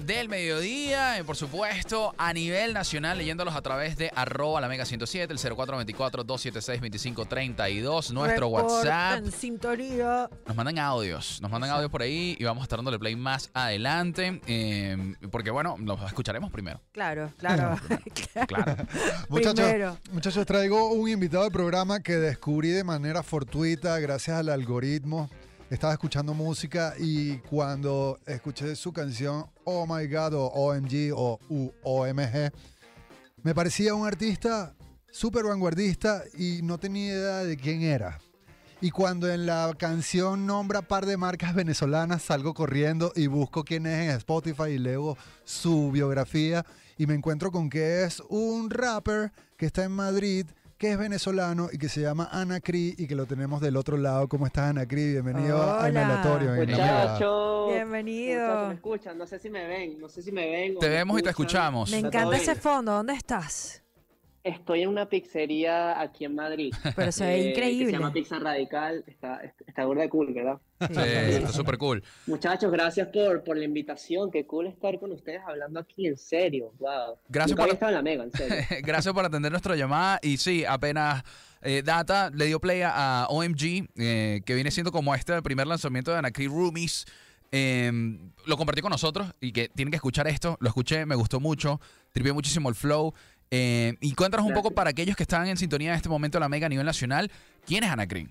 del mediodía, y por supuesto, a nivel nacional, leyéndolos a través de arroba la mega 107, el 0424-276-2532, nuestro Report WhatsApp. En sintonía. Nos mandan audios, nos mandan audios por ahí y vamos a estar dándole play más adelante, eh, porque bueno, los escucharemos primero. Claro, claro. Claro. Muchachos, muchachos, traigo un invitado al programa que descubrí de manera fortuita gracias al algoritmo. Estaba escuchando música y cuando escuché su canción Oh My God o OMG o U- OMG, me parecía un artista súper vanguardista y no tenía idea de quién era. Y cuando en la canción nombra par de marcas venezolanas, salgo corriendo y busco quién es en Spotify y leo su biografía y me encuentro con que es un rapper que está en Madrid, que es venezolano y que se llama Anacri y que lo tenemos del otro lado. ¿Cómo estás, Anacri? Bienvenido a Hola. Inhalatorio. Mega. Muchachos. Bienvenido. Muchachos, ¿Me escuchan? No sé si me ven, no sé si me ven. o Te me vemos y te escuchamos. Me encanta ese fondo. ¿Dónde estás? Estoy en una pizzería aquí en Madrid. Pero se ve eh, increíble. se llama Pizza Radical. Está, está burda de cool, ¿verdad? Sí, está súper cool. Muchachos, gracias por, por la invitación. Qué cool estar con ustedes hablando aquí, en serio. Wow. Gracias Nunca por- estado en la mega, en serio. Gracias por atender nuestra llamada. Y sí, apenas eh, Data le dio play a, OMG, eh, que viene siendo como este primer lanzamiento de Anacri Roomies. Eh, lo compartió con nosotros y que tienen que escuchar esto. Lo escuché, me gustó mucho, tripié muchísimo el flow. Eh, y cuéntanos un poco para aquellos que están en sintonía en este momento de la Mega a nivel nacional, ¿quién es Anacri?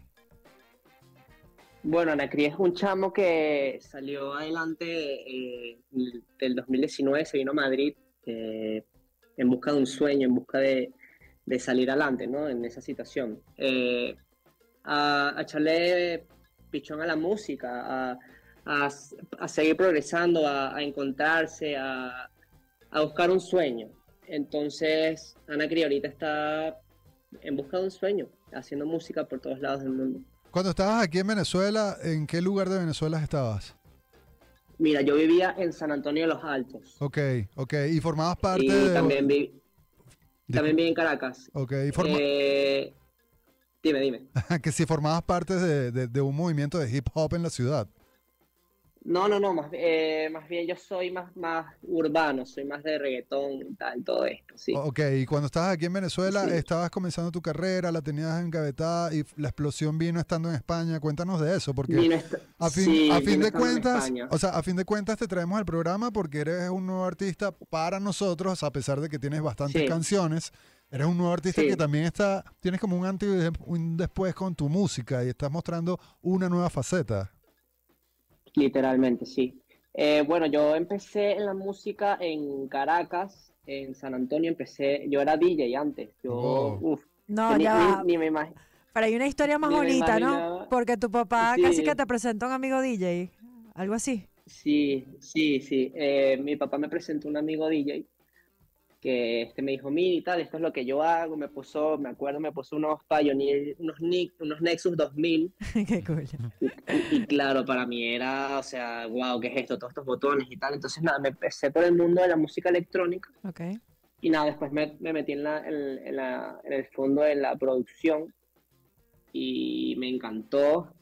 Bueno, Anacri es un chamo que salió adelante eh, del 2019, se vino a Madrid eh, en busca de un sueño, en busca de, de salir adelante, ¿no? En esa situación. Eh, a, a echarle pichón a la música, a, a, a seguir progresando, a, a encontrarse, a, a buscar un sueño. Entonces, Anacri ahorita está en busca de un sueño, haciendo música por todos lados del mundo. Cuando estabas aquí en Venezuela, ¿en qué lugar de Venezuela estabas? Mira, yo vivía en San Antonio de los Altos. Ok, ok. ¿Y formabas parte y de...? también vi, también viví en Caracas. Ok, y forma- Eh, dime, dime. que si formabas parte de, de- de un movimiento de hip hop en la ciudad. No, no, no, más, eh, más bien yo soy más, más urbano, soy más de reggaetón y tal, todo esto, sí. Ok, y cuando estabas aquí en Venezuela, Sí. estabas comenzando tu carrera, la tenías engavetada y la explosión vino estando en España. Cuéntanos de eso, porque a fin, sí, a fin vino de cuentas, o sea, a fin de cuentas te traemos al programa porque eres un nuevo artista para nosotros, a pesar de que tienes bastantes Sí. canciones. Eres un nuevo artista que también está, tienes como un antes y un después con tu música y estás mostrando una nueva faceta. Literalmente, sí. Eh, bueno, yo empecé en la música en Caracas, en San Antonio, empecé, yo era DJ antes, yo, Oh. uf, No, ni, ya ni- va. ni me imagino. Pero hay una historia más ni bonita, ¿no? Porque tu papá Sí. casi que te presenta a un amigo DJ. Algo así. Sí, sí, sí. Eh, mi papá me presentó un amigo DJ que este me dijo, mira y tal, esto es lo que yo hago. Me puso, me acuerdo, me puso unos Pioneer, unos, Ni- unos Nexus 2000. Qué cool. Y claro, para mí era, o sea, wow, ¿qué es esto? Todos estos botones y tal. Entonces, nada, me empecé por el mundo de la música electrónica. Ok. Y nada, después me, me metí en, la, en, en la, en el fondo de la producción y me encantó.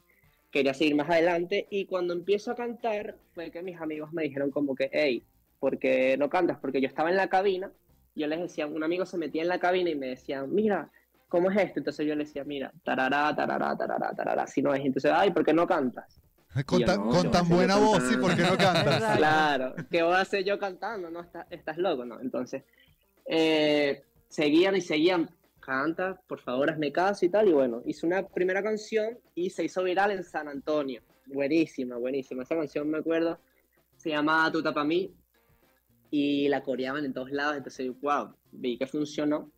Quería seguir más adelante y cuando empiezo a cantar fue que mis amigos me dijeron como que, hey, ¿por qué no cantas? Porque yo estaba en la cabina, yo les decía, un amigo se metía en la cabina y me decían, mira, ¿cómo es esto? Entonces yo le decía, mira, tarará, tarará, tarará, tarará, si no es. Entonces, ay, ¿por qué no cantas? Con, yo tan- no, con tan buena voz, cantar. ¿sí? ¿Por qué no cantas? Claro, ¿qué voy a hacer yo cantando? No, Está- estás loco, ¿no? Entonces, eh, seguían y seguían, canta, por favor, hazme caso y tal. Y bueno, hice una primera canción y se hizo viral en San Antonio. Buenísima, buenísima. Esa canción me acuerdo, se llama Tu tapa mí y la coreaban en todos lados. Entonces, wow, vi que funcionó.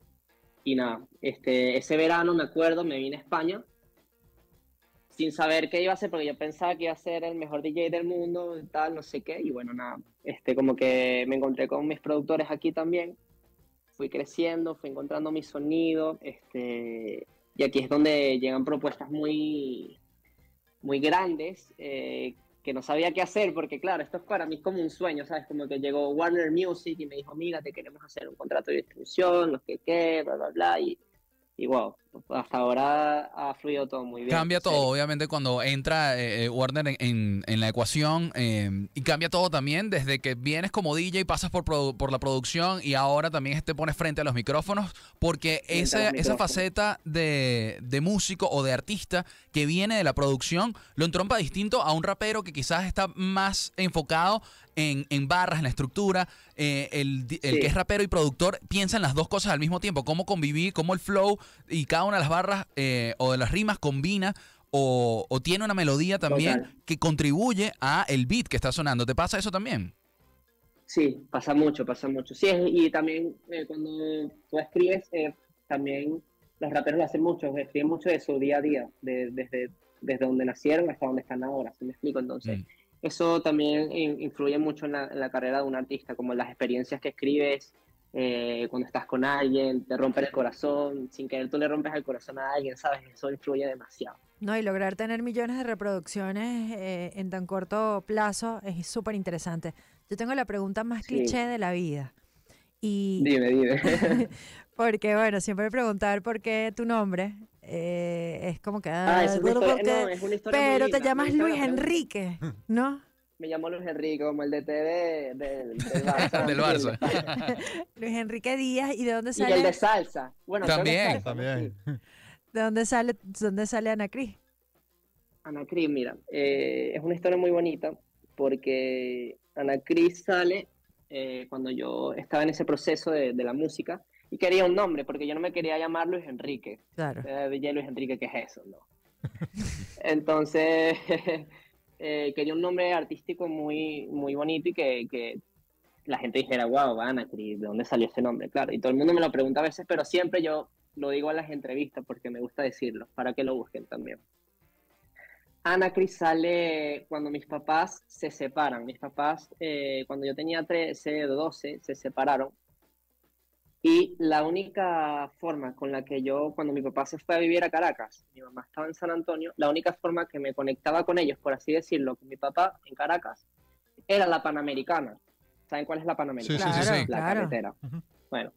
Y nada, este, ese verano me acuerdo, me vine a España sin saber qué iba a hacer, porque yo pensaba que iba a ser el mejor DJ del mundo, tal, no sé qué, y bueno, nada, este, como que me encontré con mis productores aquí también, fui creciendo, fui encontrando mi sonido, este, y aquí es donde llegan propuestas muy, muy grandes, eh, que no sabía qué hacer, porque claro, esto es para mí como un sueño, ¿sabes? Como que llegó Warner Music y me dijo, mira, te queremos hacer un contrato de distribución, no sé qué, bla, bla, bla, y, y wow, hasta ahora ha fluido todo muy bien. Cambia serio. todo, obviamente, cuando entra eh, eh, Warner en, en- en la ecuación eh, y cambia todo también desde que vienes como DJ y pasas por, por la producción y ahora también te pones frente a los micrófonos porque esa, esa faceta de, de músico o de artista que viene de la producción lo entrompa distinto a un rapero que quizás está más enfocado en, en barras, en la estructura. Eh, el, el Sí. que es rapero y productor piensa en las dos cosas al mismo tiempo, cómo convivir, cómo el flow y cada una de las barras eh, o de las rimas combina o, o tiene una melodía también Total. que contribuye a el beat que está sonando. ¿Te pasa eso también? Sí, pasa mucho, pasa mucho. Sí, y también eh, cuando tú escribes, eh, también los raperos lo hacen mucho, escriben mucho de su día a día, de- desde, desde donde nacieron hasta donde están ahora, ¿se me explico? Entonces, Mm. eso también in- influye mucho en la, en la carrera de un artista, como las experiencias que escribes, eh, cuando estás con alguien, te rompen el corazón, sin querer tú le rompes el corazón a alguien, ¿sabes? Eso influye demasiado. No, y lograr tener millones de reproducciones eh, en tan corto plazo es súper interesante. Yo tengo la pregunta más Sí. cliché de la vida. Y Dime, dime. porque, bueno, siempre preguntar por qué tu nombre eh, es como que... Ah, es no, es una historia muy Pero te llamas Luis. Enrique, ¿no? Me llamo Luis Enrique, como el DT de, del, del Barça. Del Barça. Luis Enrique Díaz, ¿y de dónde Y el sale, de salsa. Bueno, También. salsa, También. sí. de dónde sale, dónde sale Ana Cris? Ana Cris, mira, eh, es una historia muy bonita porque Ana Cris sale eh, cuando yo estaba en ese proceso de, de la música y quería un nombre porque yo no me quería llamar Luis Enrique. Claro. Eh, Luis Enrique, ¿qué es eso? No. Entonces, eh, quería un nombre artístico muy, muy bonito y que, que la gente dijera, wow, Ana Cris, ¿de dónde salió ese nombre? Claro, y todo el mundo me lo pregunta a veces, pero siempre yo lo digo en las entrevistas porque me gusta decirlo, para que lo busquen también. Ana Cris sale cuando mis papás se separan. Mis papás, eh, cuando yo tenía 13 o 12, se separaron. Y la única forma con la que yo, cuando mi papá se fue a vivir a Caracas, mi mamá estaba en San Antonio, la única forma que me conectaba con ellos, por así decirlo, con mi papá en Caracas, era la Panamericana. ¿Saben cuál es la Panamericana? Sí, sí, sí. La claro. carretera. Ujú. Bueno,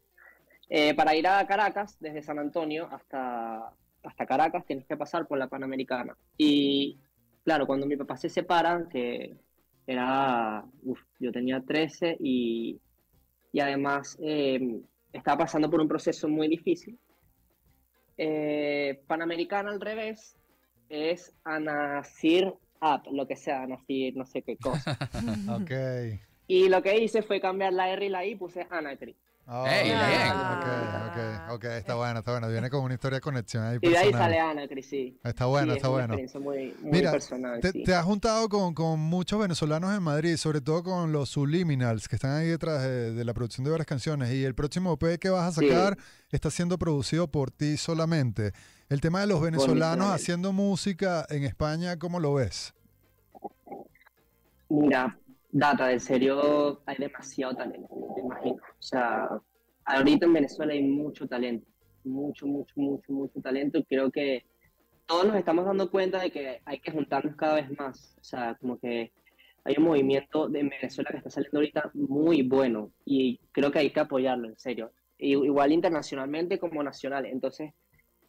eh, para ir a Caracas, desde San Antonio hasta, hasta Caracas, tienes que pasar por la Panamericana. Y claro, cuando mi papá se separa, que era, uf, yo tenía 13 y, y además eh, estaba pasando por un proceso muy difícil. Eh, Panamericana al revés es Anasir Up, lo que sea, Anasir, no sé qué cosa. Ok. Y lo que hice fue cambiar la R y la I, puse Anacri. Oh, bien. ok, ok, ok, está bueno, está bueno. Viene con una historia de conexión ahí Y de ahí sale Anacri, sí. Está bueno, Sí, está es una bueno. experiencia muy, muy Mira, personal, Te, sí. te has juntado con, con muchos venezolanos en Madrid, sobre todo con los Subliminals, que están ahí detrás de, de la producción de varias canciones. Y el próximo EP que vas a Sí. sacar está siendo producido por ti solamente. El tema de los venezolanos haciendo música en España, ¿cómo lo ves? Mira, Data, en serio, hay demasiado talento, me imagino. O sea, ahorita en Venezuela hay mucho talento, mucho, mucho, mucho, mucho talento. Creo que todos nos estamos dando cuenta de que hay que juntarnos cada vez más. O sea, como que hay un movimiento de en Venezuela que está saliendo ahorita muy bueno y creo que hay que apoyarlo, en serio. Igual internacionalmente como nacional. Entonces,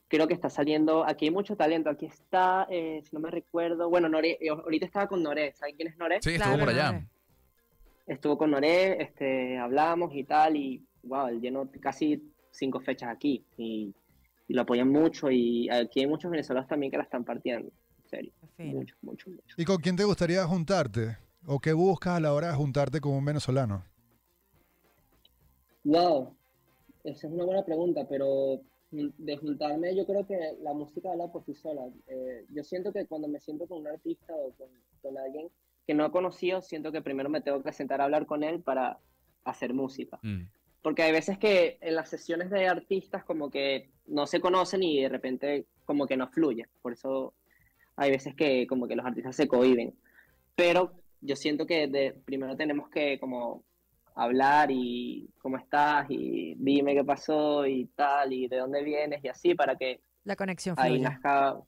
creo que está saliendo, aquí hay mucho talento. Aquí está, eh, si no me recuerdo, bueno, Nore, eh, ahorita estaba con Noré. ¿Saben quién es Noré? Sí, estuvo Claro, por allá. Estuvo con Noré, este, hablamos y tal, y wow, él llenó casi cinco fechas aquí y, y lo apoyan mucho y aquí hay muchos venezolanos también que la están partiendo, en serio, mucho, mucho, mucho. ¿Y con quién te gustaría juntarte? ¿O qué buscas a la hora de juntarte con un venezolano? Wow, esa es una buena pregunta, pero de juntarme yo creo que la música habla por sí sola. Eh, yo siento que cuando me siento con un artista o con, con alguien que no he conocido, siento que primero me tengo que sentar a hablar con él para hacer música. Mm. Porque hay veces que en las sesiones de artistas como que no se conocen y de repente como que no fluye. Por eso hay veces que como que los artistas se cohiben. Pero yo siento que de, primero tenemos que como hablar y cómo estás y dime qué pasó y tal y de dónde vienes y así para que La conexión ahí fluye. nazca,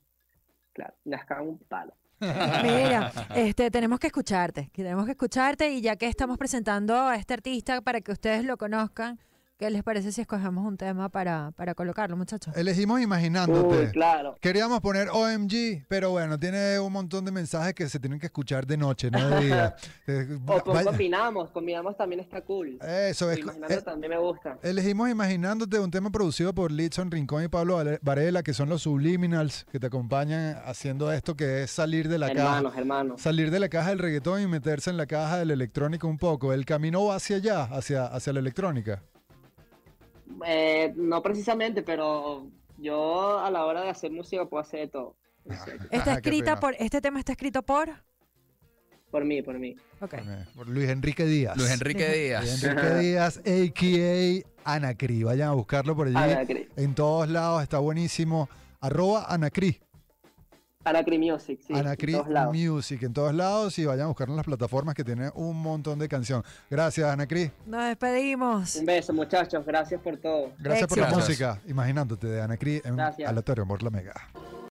claro, nazca un palo. Mira, este, tenemos que escucharte, tenemos que escucharte y ya que estamos presentando a este artista para que ustedes lo conozcan, ¿Qué les parece si escogemos un tema para, para colocarlo, muchachos? Elegimos Uy, imaginándote. claro. Queríamos poner OMG, pero bueno, tiene un montón de mensajes que se tienen que escuchar de noche, no de día. Eh, O con- combinamos, combinamos también está cool. Eso es. Imaginando eh, también me gusta. Elegimos Imaginándote, un tema producido por Litson Rincón y Pablo Varela, que son los Subliminals que te acompañan haciendo esto que es salir de la caja. Hermanos, hermanos. Salir de la caja del reggaetón y meterse en la caja del electrónico un poco. El camino va hacia allá, hacia, hacia la electrónica. Eh, no precisamente, pero yo a la hora de hacer música puedo hacer de todo. Serio. Está escrita por, este tema está escrito por. Por mí, por mí. Ok. Eh, por Luis Enrique Díaz. Luis Enrique Díaz. Luis Enrique Díaz, a.k.a. Anacri. Vayan a buscarlo por allí. Anacri. En todos lados, está buenísimo. Arroba Anacri. Anacri Music, sí. Anacri en todos lados. Music en todos lados y vayan a buscarlo en las plataformas que tiene un montón de canción. Gracias, Anacri. Nos despedimos. Un beso, muchachos. Gracias por todo. Gracias por la música. Imaginándote de Anacri en Gracias. Aleatorio por la Mega.